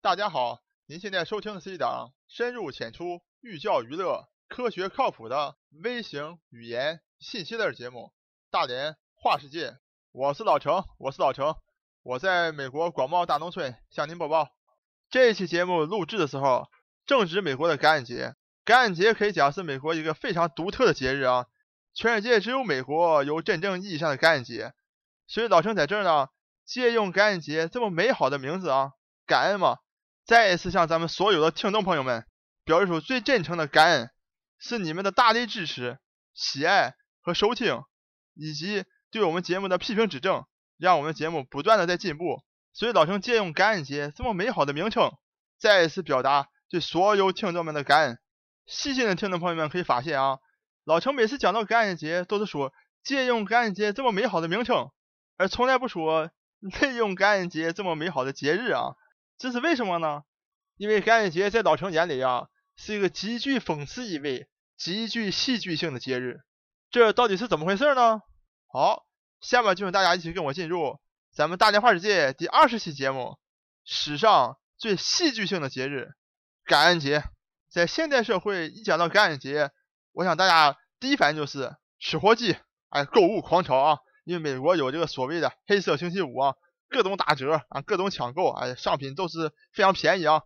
大家好，您现在收听的是一档深入浅出、寓教于乐、科学靠谱的微型语言信息类节目《大连话世界》。我是老程，我是老程，我在美国广袤大农村向您播报。这一期节目录制的时候，正值美国的感恩节。感恩节可以讲是美国一个非常独特的节日啊，全世界只有美国有真正意义上的感恩节。所以老程在这儿呢，借用感恩节这么美好的名字啊，感恩嘛。再一次向咱们所有的听众朋友们表示出最真诚的感恩，是你们的大力支持、喜爱和收听，以及对我们节目的批评指正，让我们节目不断的在进步。所以老程借用感恩节这么美好的名称，再一次表达对所有听众们的感恩。细心的听众朋友们可以发现啊，老程每次讲到感恩节，都是说借用感恩节这么美好的名称，而从来不说 利用感恩节这么美好的节日啊。这是为什么呢？因为感恩节在老程眼里啊，是一个极具讽刺意味、极具戏剧性的节日。这到底是怎么回事呢？好，下面就请大家一起跟我进入咱们大连话世界第二十期节目——史上最戏剧性的节日——感恩节。在现代社会，一讲到感恩节，我想大家第一反应就是吃火鸡，哎，购物狂潮啊！因为美国有这个所谓的黑色星期五啊。各种打折啊，各种抢购，哎，商品都是非常便宜啊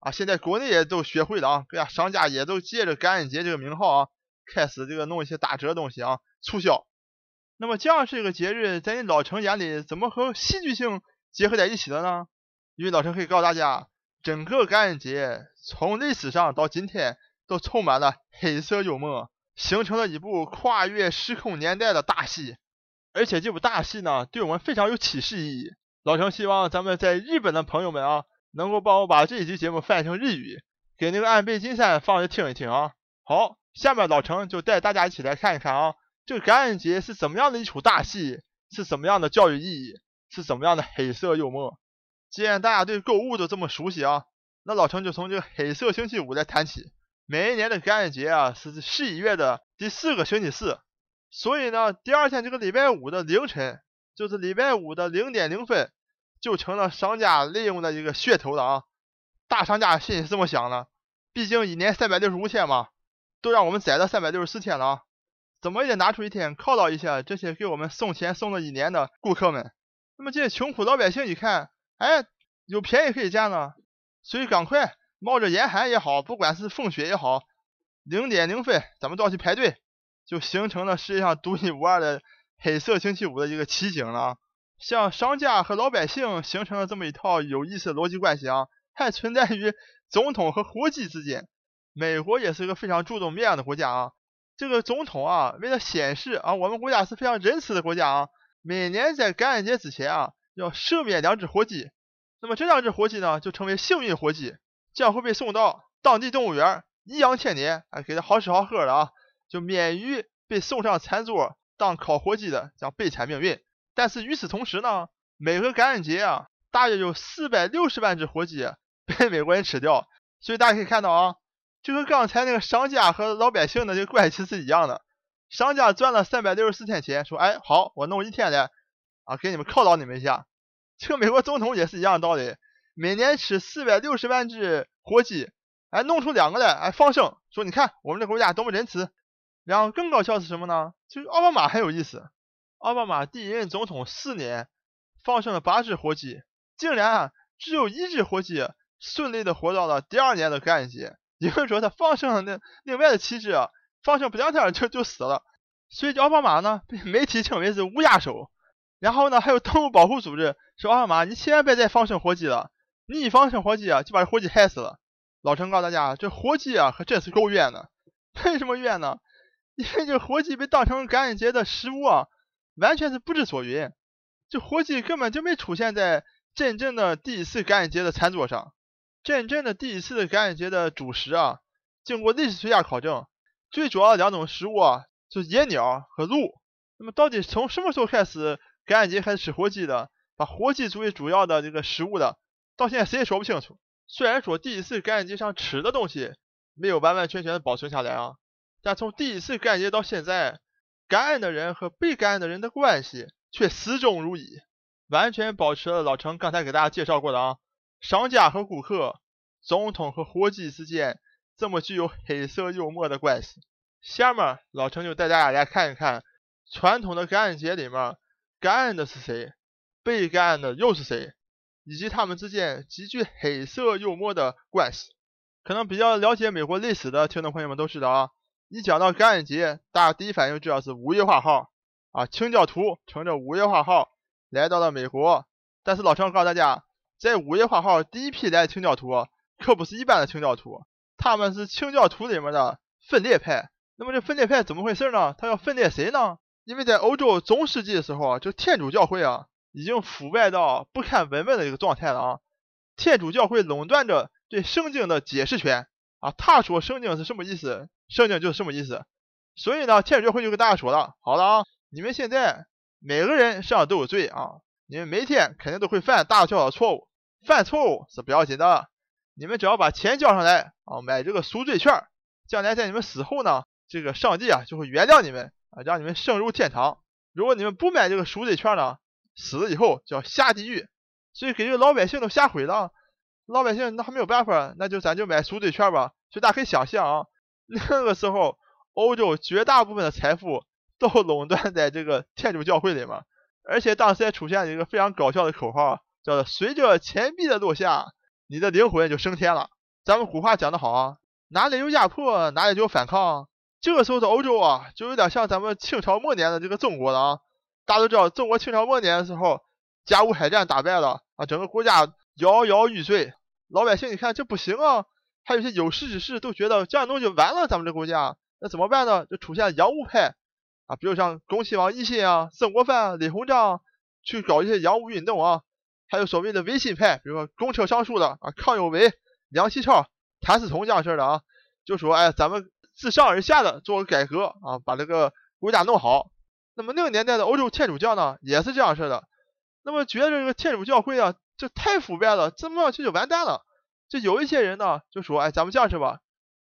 啊！现在国内也都学会了啊，各家商家也都借着感恩节这个名号啊，开始这个弄一些打折的东西啊，促销。那么这样是一个节日，在你老程眼里怎么和戏剧性结合在一起的呢？因为老程可以告诉大家，整个感恩节从历史上到今天都充满了黑色幽默，形成了一部跨越时空年代的大戏。而且这部大戏呢，对我们非常有启示意义。老程希望咱们在日本的朋友们啊，能够帮我把这一集节目翻译成日语，给那个安倍晋三放着听一听啊。好，下面老程就带大家一起来看一看啊，这个感恩节是怎么样的一出大戏，是怎么样的教育意义，是怎么样的黑色幽默。既然大家对购物都这么熟悉啊，那老程就从这个黑色星期五来谈起。每一年的感恩节啊，是十一月的第四个星期四。所以呢，第二天这个礼拜五的凌晨，就是礼拜五的零点零分，就成了商家利用的一个噱头了啊！大商家心里是这么想的，毕竟一年三百六十五天嘛，都让我们宰了三百六十四天了啊，怎么也得拿出一天犒劳一下这些给我们送钱送了一年的顾客们。那么这些穷苦老百姓一看，哎，有便宜可以占了，所以赶快冒着严寒也好，不管是风雪也好，零点零分咱们都要去排队。就形成了世界上独一无二的黑色星期五的一个奇景了。像商家和老百姓形成了这么一套有意思的逻辑关系啊，还存在于总统和伙计之间。美国也是一个非常注重面子的国家啊。这个总统啊，为了显示啊，我们国家是非常仁慈的国家啊，每年在感恩节之前啊，要赦免两只火鸡。那么这两只火鸡呢，就成为幸运火鸡，将会被送到当地动物园颐养千年，哎，给它好吃好喝的啊。就免于被送上餐桌当烤火鸡的这样悲惨命运。但是与此同时呢，每个感恩节啊，大约有四百六十万只火鸡被美国人吃掉。所以大家可以看到啊，就和刚才那个商家和老百姓的这个关系是一样的。商家赚了三百六十四天钱，说哎好，我弄一天来啊，给你们犒劳你们一下。这个美国总统也是一样的道理，每年吃四百六十万只火鸡，哎弄出两个来，哎放生，说你看我们这国家多么仁慈。然后更搞笑是什么呢？就是奥巴马很有意思。奥巴马第一任总统四年放生了八只火鸡，竟然啊只有一只火鸡顺利的活到了第二年的感恩节。也就是说，他放生了那另外的七只，放生不两天就就死了。所以奥巴马呢被媒体称为是乌鸦手。然后呢，还有动物保护组织说奥巴马，你千万别再放生火鸡了，你一放生火鸡啊，就把这火鸡害死了。老陈告诉大家，这火鸡啊可真是够冤的。为什么冤呢？因为这火鸡被当成感恩节的食物啊，完全是不知所云。这火鸡根本就没出现在真正的第一次感恩节的餐桌上。真正的第一次感恩节的主食啊，经过历史学家考证，最主要的两种食物啊，就是野鸟和鹿。那么到底从什么时候开始感恩节开始吃火鸡的，把火鸡作为主要的这个食物的，到现在谁也说不清楚。虽然说第一次感恩节上吃的东西没有完完全全的保存下来啊。但从第一次感恩节到现在，感恩的人和被感恩的人的关系却始终如一，完全保持了老程刚才给大家介绍过的啊商家和顾客，总统和伙计之间这么具有黑色幽默的关系。下面老程就带大家来看一看传统的感恩节里面，感恩的是谁，被感恩的又是谁，以及他们之间极具黑色幽默的关系。可能比较了解美国历史的听众朋友们都知道啊，一讲到感恩节，大家第一反应就知道是五月花号啊，清教徒乘着五月花号来到了美国。但是老陈告诉大家，在五月花号第一批来的清教徒可不是一般的清教徒，他们是清教徒里面的分裂派。那么这分裂派怎么回事呢？他要分裂谁呢？因为在欧洲中世纪的时候啊，就天主教会啊已经腐败到不堪闻问的一个状态了啊，天主教会垄断着。对圣经的解释权啊，他说圣经是什么意思，圣经就是什么意思。所以呢，天主教会就跟大家说了，好了啊，你们现在每个人身上都有罪啊，你们每天肯定都会犯大小的错误，犯错误是不要紧的，你们只要把钱交上来啊，买这个赎罪券，将来在你们死后呢，这个上帝啊就会原谅你们啊，让你们升入天堂。如果你们不买这个赎罪券呢，死了以后就要下地狱。所以给这个老百姓都吓毁了。老百姓那还没有办法，那就咱就买赎罪券吧。所以大家可以想象啊，那个时候欧洲绝大部分的财富都垄断在这个天主教会里面，而且当时还出现了一个非常搞笑的口号，叫做“随着钱币的落下，你的灵魂就升天了”。咱们古话讲得好啊，哪里有压迫，哪里就有反抗。这个时候的欧洲啊，就有点像咱们清朝末年的这个中国了啊。大家都知道，中国清朝末年的时候，甲午海战打败了啊，整个国家。摇摇欲坠，老百姓一看这不行啊，还有些有识之士都觉得这样弄就完了，咱们这国家那怎么办呢？就出现洋务派啊，比如像恭亲王奕欣啊、曾国藩、李鸿章去搞一些洋务运动啊，还有所谓的维新派，比如说公车上书的啊，康有为、梁启超、谭嗣同这样式的啊，就说哎，咱们自上而下的做个改革啊，把这个国家弄好。那么那个年代的欧洲天主教呢，也是这样式的，那么觉得这个天主教会啊。这太腐败了，这么下去就完蛋了。就有一些人呢，就说，哎，咱们这样是吧，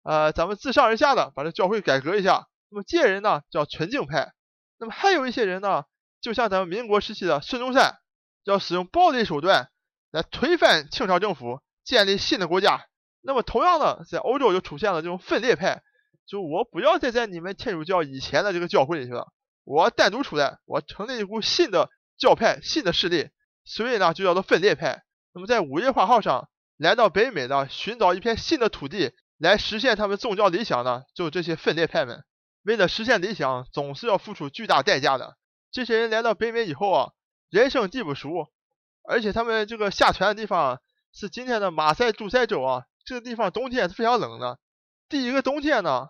呃，咱们自上而下的把这教会改革一下。那么这些人呢，叫纯净派。那么还有一些人呢，就像咱们民国时期的孙中山，要使用暴力手段来推翻清朝政府，建立新的国家。那么同样的，在欧洲就出现了这种分裂派，就我不要再在你们天主教以前的这个教会里去了，我单独出来，我成立一股新的教派、新的势力。所以呢，就叫做分裂派。那么在五月花号上来到北美呢，寻找一片新的土地来实现他们宗教理想的，就这些分裂派们。为了实现理想，总是要付出巨大代价的。这些人来到北美以后啊，人生地不熟，而且他们这个下船的地方是今天的马赛诸塞州啊，这个地方冬天是非常冷的。第一个冬天呢，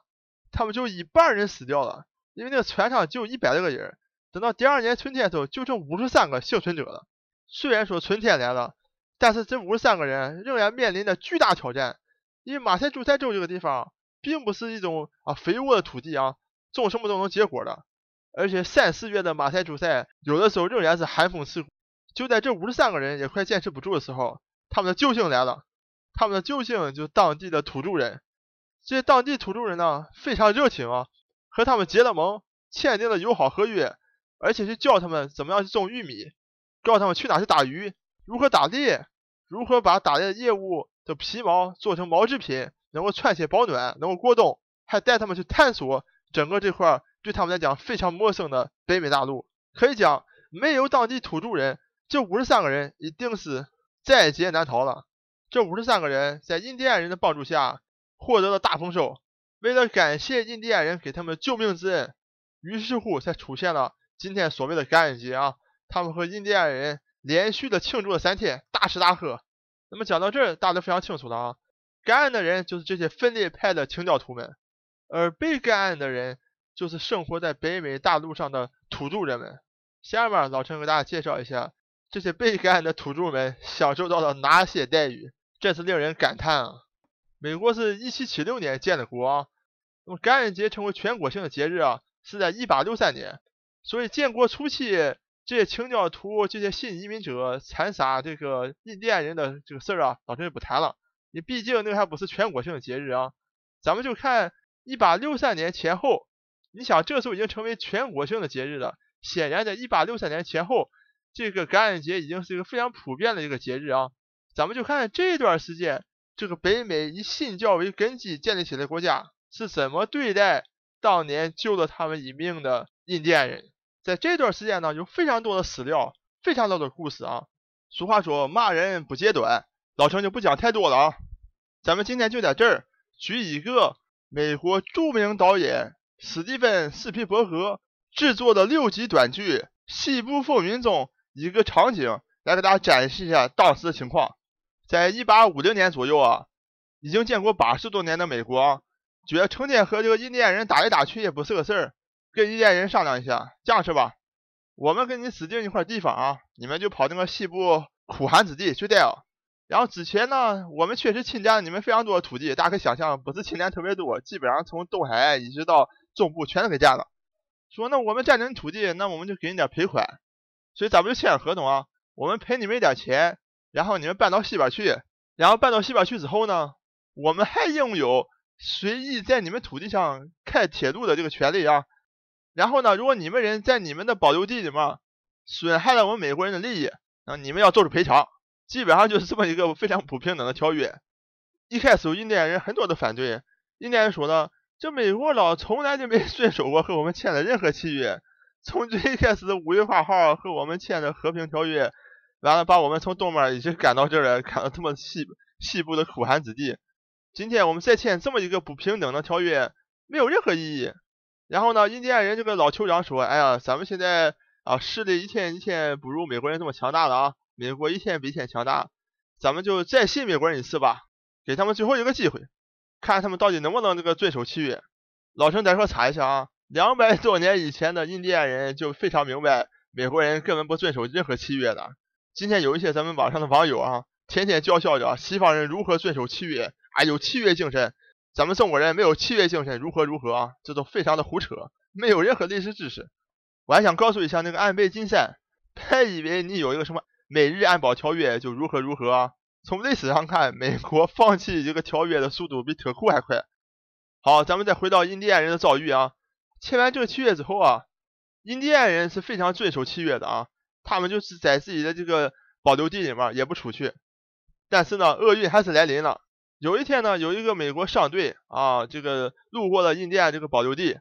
他们就一半人死掉了，因为那个船上就一百多个人。等到第二年春天的时候，就剩五十三个幸存者了。虽然说春天来了，但是这五十三个人仍然面临着巨大挑战，因为马赛诸塞州这个地方并不是一种啊肥沃的土地啊，种什么都能结果的，而且三四月的马赛诸塞有的时候仍然是寒风刺骨。就在这五十三个人也快坚持不住的时候，他们的救星来了，他们的救星就是当地的土著人。这些当地土著人呢非常热情啊，和他们结了盟，签订了友好合约，而且去教他们怎么样去种玉米。告诉他们去哪去打鱼，如何打猎，如何把打猎的业务的皮毛做成毛制品，能够穿些保暖，能够过冬，还带他们去探索整个这块对他们来讲非常陌生的北美大陆。可以讲，没有当地土著人，这五十三个人一定是在劫难逃了。这五十三个人在印第安人的帮助下获得了大丰收，为了感谢印第安人给他们救命之恩，于是乎才出现了今天所谓的感恩节啊。他们和印第安人连续的庆祝了三天，大吃大喝。那么讲到这儿，大家都非常清楚了啊。感恩的人就是这些分裂派的清教徒们，而被感恩的人就是生活在北美大陆上的土著人们。下面老陈给大家介绍一下这些被感染的土著们享受到了哪些待遇，真是令人感叹啊。美国是一七七六年建的国啊，那么感恩节成为全国性的节日啊，是在一八六三年。所以建国初期。这些清教徒、这些新移民者残杀这个印第安人的这个事儿啊，老陈就不谈了。你毕竟那还不是全国性的节日啊，咱们就看一八六三年前后。你想，这时候已经成为全国性的节日了。显然，在一八六三年前后，这个感恩节已经是一个非常普遍的一个节日啊。咱们就看这段时间，这个北美以信教为根基建立起来的国家是怎么对待当年救了他们一命的印第安人。在这段时间呢，有非常多的史料，非常多的故事啊。俗话说骂人不揭短，老陈就不讲太多了啊。咱们今天就在这儿举一个美国著名导演史蒂芬·斯皮伯格制作的六集短剧《西部风云》中一个场景，来给大家展示一下当时的情况。在一八五零年左右啊，已经建国八十多年的美国，觉得成天和这个印第安人打来打去也不是个事儿，跟印第安人商量一下，这样是吧？我们给你指定一块地方啊，你们就跑那个西部苦寒之地去待啊。然后之前呢，我们确实侵占了你们非常多的土地，大家可以想象，不是侵占特别多，基本上从东海一直到中部全都给占了。说那我们占领土地，那我们就给你点赔款。所以咱们就签了合同啊，我们赔你们一点钱，然后你们搬到西边去，然后搬到西边去之后呢，我们还拥有随意在你们土地上开铁路的这个权利啊。然后呢，如果你们人在你们的保留地里面损害了我们美国人的利益，那你们要做出赔偿。基本上就是这么一个非常不平等的条约。一开始印第安人很多都反对，印第安人说呢，这美国佬从来就没遵守过和我们签的任何契约，从最开始的五月八号和我们签的和平条约，完了把我们从东边一直赶到这儿来，赶到这么西西部的苦寒之地。今天我们再签这么一个不平等的条约，没有任何意义。然后呢，印第安人这个老酋长说：“哎呀，咱们现在啊势力一天一天不如美国人这么强大了啊，美国一天比一天强大，咱们就再信美国人一次吧，给他们最后一个机会，看他们到底能不能这个遵守契约。”老陈，再说查一下啊，两百多年以前的印第安人就非常明白，美国人根本不遵守任何契约的。今天有一些咱们网上的网友啊，天天叫嚣着西方人如何遵守契约，啊有契约精神。咱们中国人没有契约精神，如何如何啊？这都非常的胡扯，没有任何历史知识。我还想告诉一下那个安倍晋三，别以为你有一个什么美日安保条约就如何如何啊？从历史上看，美国放弃这个条约的速度比特库还快。好，咱们再回到印第安人的遭遇啊。签完这个契约之后啊，印第安人是非常遵守契约的啊，他们就是在自己的这个保留地里面也不出去。但是呢，厄运还是来临了。有一天呢，有一个美国商队啊，这个路过了印第安这个保留地，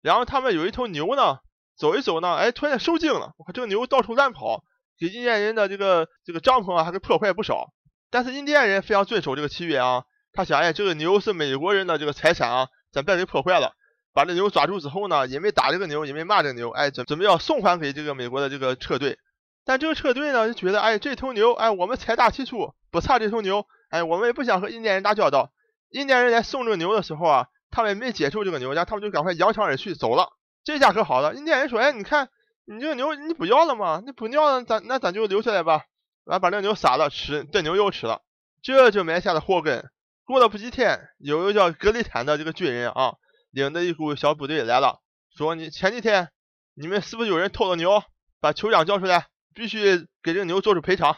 然后他们有一头牛呢，走一走呢，哎，突然受惊了，我看这个牛到处乱跑，给印第安人的这个这个帐篷啊，还给破坏不少。但是印第安人非常遵守这个契约啊，他想，哎，这个牛是美国人的这个财产啊，咱别给破坏了。把这牛抓住之后呢，也没打这个牛，也没骂这个牛，哎，准准备要送还给这个美国的这个车队。但这个车队呢，就觉得，哎，这头牛，哎，我们财大气粗，不差这头牛。哎，我们也不想和印第安人打交道。印第安人来送这个牛的时候啊，他们没接受这个牛，然后他们就赶快扬长而去走了。这下可好了，印第安人说：“哎，你看，你这个牛你不要了吗？你不要了，咱那咱就留下来吧。”完把这牛杀了吃，这牛又吃了，这就埋下了祸根。过了不几天，有一个叫格里坦的这个军人啊，领着一股小部队来了，说：“你前几天你们是不是有人偷了牛？把酋长叫出来，必须给这个牛做出赔偿，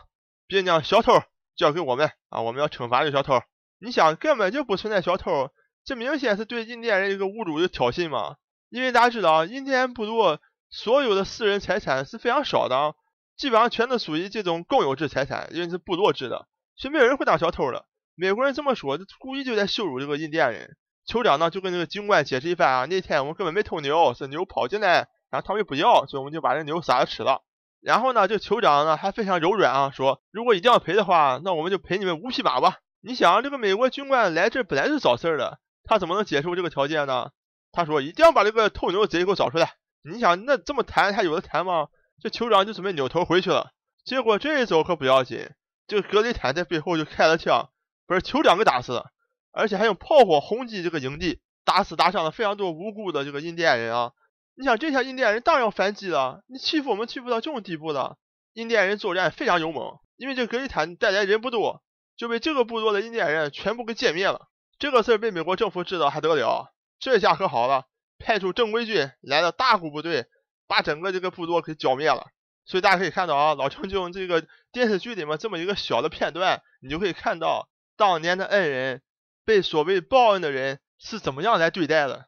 别将小偷。”交给我们啊！我们要惩罚这个小偷。你想，根本就不存在小偷，这明显是对印第安人一个侮辱、的挑衅嘛！因为大家知道，印第安部落所有的私人财产是非常少的，基本上全都属于这种共有制财产，因为是部落制的，所以没有人会当小偷的。美国人这么说，故意就在羞辱这个印第安人。酋长呢，就跟那个军官解释一番啊，那天我们根本没偷牛，是牛跑进来，然后他们又不要，所以我们就把这牛杀了吃了。然后呢，这酋长呢还非常柔软啊，说如果一定要赔的话，那我们就赔你们五匹马吧。你想，这个美国军官来这本来是找事儿的，他怎么能接受这个条件呢？他说一定要把这个偷牛贼给我找出来。你想，那这么谈还有的谈吗？这酋长就准备扭头回去了。结果这一走可不要紧，这个格雷坦在背后就开了枪，把酋长给打死了，而且还用炮火轰击这个营地，打死打伤了非常多无辜的这个印第安人啊。你想这下印第安人当然要反击了，你欺负我们欺负到这种地步了。印第安人作战非常勇猛，因为这格里坦带来人不多，就被这个部落的印第安人全部给歼灭了。这个事儿被美国政府知道还得了？这下可好了，派出正规军来了大股部队，把整个这个部落给剿灭了。所以大家可以看到啊，老陈就用这个电视剧里面这么一个小的片段，你就可以看到当年的恩人被所谓报恩的人是怎么样来对待的。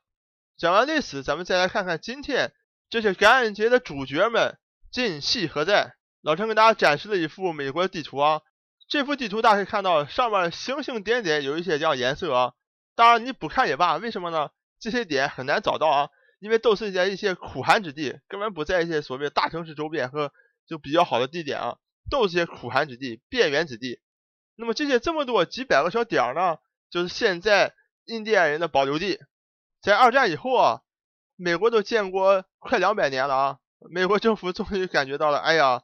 讲完历史，咱们再来看看今天这些感恩节的主角们今夕何在。老陈给大家展示了一幅美国地图啊，这幅地图大家可以看到，上面星星点点有一些这样颜色啊。当然你不看也罢，为什么呢？这些点很难找到啊，因为都是在一些苦寒之地，根本不在一些所谓大城市周边和就比较好的地点啊，都是些苦寒之地、边缘之地。那么这些这么多几百个小点儿呢，就是现在印第安人的保留地。在二战以后啊，美国都建国快两百年了啊，美国政府终于感觉到了，哎呀，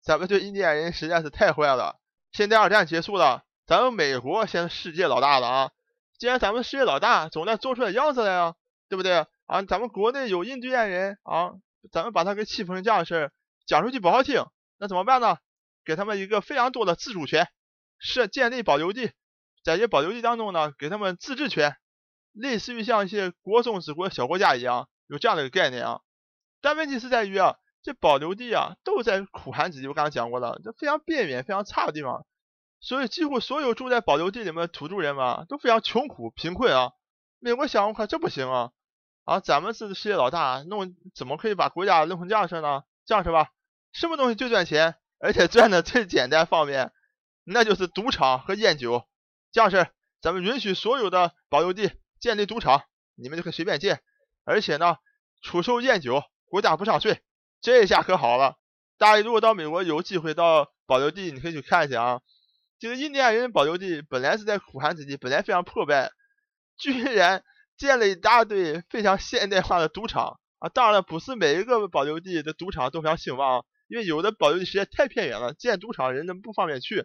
咱们对印第安人实在是太坏了。现在二战结束了，咱们美国现在世界老大了啊！既然咱们世界老大，总得做出点样子来啊，对不对啊？咱们国内有印第安人啊，咱们把他给欺负成这样的事儿，讲出去不好听，那怎么办呢？给他们一个非常多的自主权，设建立保留地，在这保留地当中呢，给他们自治权，类似于像一些国中之国小国家一样，有这样的一个概念啊。但问题是在于啊。这保留地啊，都在苦寒之地。我刚才讲过了，这非常边缘、非常差的地方，所以几乎所有住在保留地里面的土著人嘛，都非常穷苦、贫困啊。美国想，我看这不行啊，啊，咱们是世界老大，弄怎么可以把国家弄成这样式呢？这样是吧？什么东西最赚钱，而且赚的最简单方便，那就是赌场和烟酒。这样式，咱们允许所有的保留地建立赌场，你们就可以随便建，而且呢，出售烟酒，国家不上税。这下可好了，大家如果到美国有机会到保留地，你可以去看一下啊。这个印第安人保留地本来是在苦寒之地，本来非常破败，居然建了一大堆非常现代化的赌场啊！当然了，不是每一个保留地的赌场都非常兴旺，因为有的保留地实在太偏远了，建赌场人都不方便去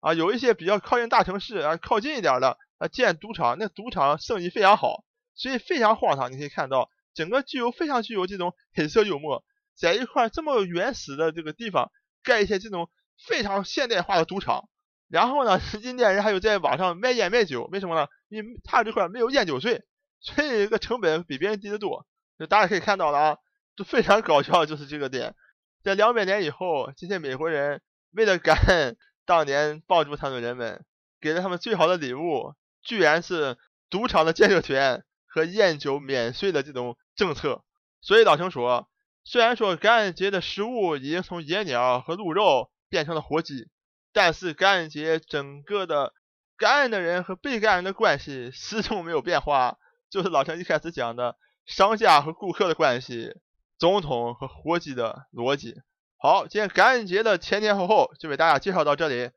啊。有一些比较靠近大城市啊，靠近一点的啊，建赌场，那赌场生意非常好，所以非常荒唐。你可以看到，整个具有非常具有这种黑色幽默。在一块这么原始的这个地方盖一些这种非常现代化的赌场，然后呢，印第安人还有在网上卖烟卖酒，为什么呢？因为他这块没有烟酒税，所以这个成本比别人低得多。就大家可以看到了啊，就非常搞笑，就是这个点。在两百年以后，这些美国人为了感恩当年帮助他们的人们，给了他们最好的礼物，居然是赌场的建设权和烟酒免税的这种政策。所以老陈说。虽然说感恩节的食物已经从野鸟和鹿肉变成了火鸡，但是感恩节整个的感恩的人和被感恩的关系始终没有变化，就是老陈一开始讲的商家和顾客的关系，总统和伙计的逻辑。好，今天感恩节的前前后后就为大家介绍到这里。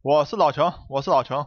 我是老程，我是老程，